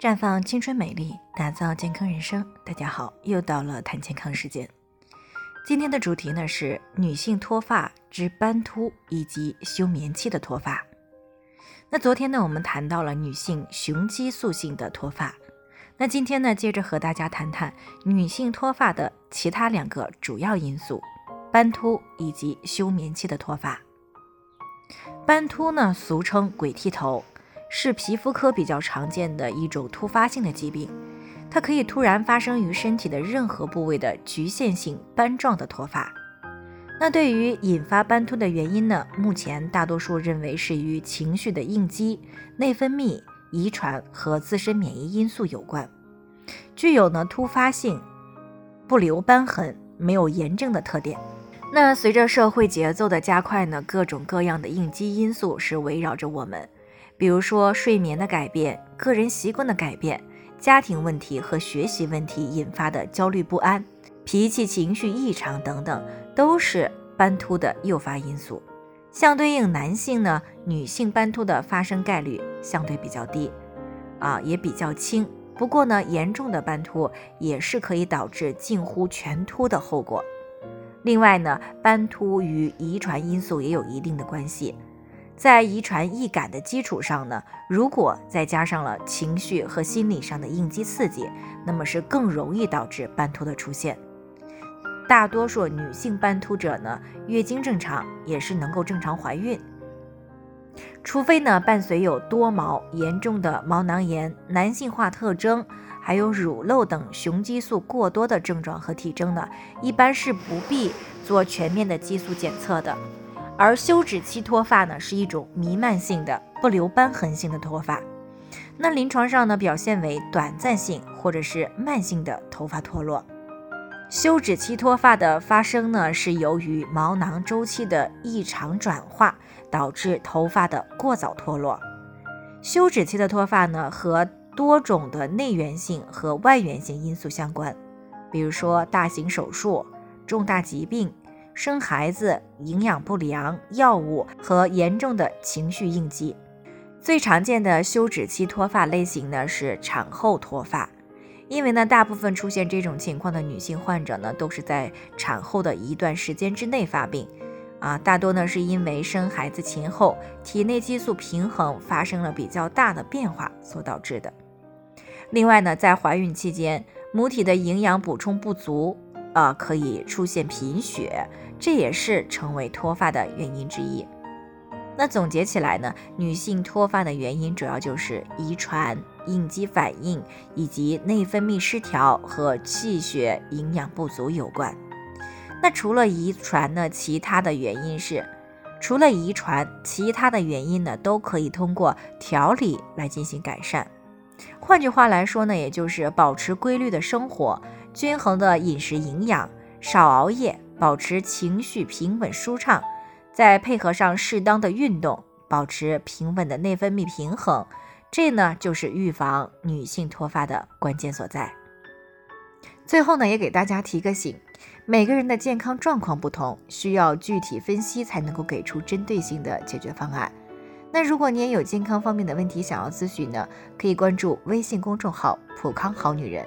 绽放青春美丽，打造健康人生。大家好，又到了谈健康时间。今天的主题呢是女性脱发之斑秃以及休眠期的脱发。那昨天呢我们谈到了女性雄激素性的脱发，那今天呢接着和大家谈谈女性脱发的其他两个主要因素：斑秃以及休眠期的脱发。斑秃呢俗称鬼剃头。是皮肤科比较常见的一种突发性的疾病，它可以突然发生于身体的任何部位的局限性斑状的脱发。那对于引发斑秃的原因呢？目前大多数认为是与情绪的应激、内分泌、遗传和自身免疫因素有关，具有呢突发性、不留斑痕、没有炎症的特点。那随着社会节奏的加快呢，各种各样的应激因素是围绕着我们。比如说睡眠的改变、个人习惯的改变、家庭问题和学习问题引发的焦虑不安、脾气情绪异常等等，都是斑秃的诱发因素。相对应，男性呢，女性斑秃的发生概率相对比较低，啊，也比较轻。不过呢，严重的斑秃也是可以导致近乎全秃的后果。另外呢，斑秃与遗传因素也有一定的关系。在遗传易感的基础上呢，如果再加上了情绪和心理上的应激刺激，那么是更容易导致斑秃的出现。大多数女性斑秃者呢，月经正常，也是能够正常怀孕，除非呢伴随有多毛、严重的毛囊炎、男性化特征，还有乳漏等雄激素过多的症状和体征呢，一般是不必做全面的激素检测的。而休止期脱发呢，是一种弥漫性的、不留瘢痕性的脱发。那临床上呢，表现为短暂性或者是慢性的头发脱落。休止期脱发的发生呢，是由于毛囊周期的异常转化导致头发的过早脱落。休止期的脱发呢，和多种的内源性和外源性因素相关，比如说大型手术、重大疾病。生孩子、营养不良、药物和严重的情绪应激，最常见的休止期脱发类型呢是产后脱发，因为呢大部分出现这种情况的女性患者呢都是在产后的一段时间之内发病，啊，大多呢是因为生孩子前后体内激素平衡发生了比较大的变化所导致的。另外呢，在怀孕期间，母体的营养补充不足。呃，可以出现贫血，这也是成为脱发的原因之一。那总结起来呢，女性脱发的原因主要就是遗传、应激反应以及内分泌失调和气血营养不足有关。那除了遗传呢，其他的原因是，除了遗传，其他的原因呢都可以通过调理来进行改善。换句话来说呢，也就是保持规律的生活。均衡的饮食营养，少熬夜，保持情绪平稳舒畅，再配合上适当的运动，保持平稳的内分泌平衡，这呢就是预防女性脱发的关键所在。最后呢，也给大家提个醒，每个人的健康状况不同，需要具体分析才能够给出针对性的解决方案。那如果你也有健康方面的问题想要咨询呢，可以关注微信公众号“普康好女人”。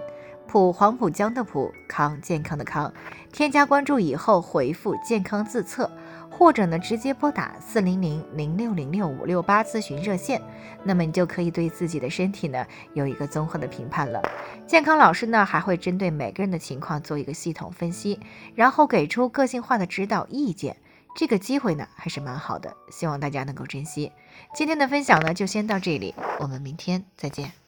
普黄浦江的普康健康的康，添加关注以后回复健康自测，或者呢直接拨打四零零零六零六五六八咨询热线，那么你就可以对自己的身体呢有一个综合的评判了。健康老师呢还会针对每个人的情况做一个系统分析，然后给出个性化的指导意见。这个机会呢还是蛮好的，希望大家能够珍惜。今天的分享呢就先到这里，我们明天再见。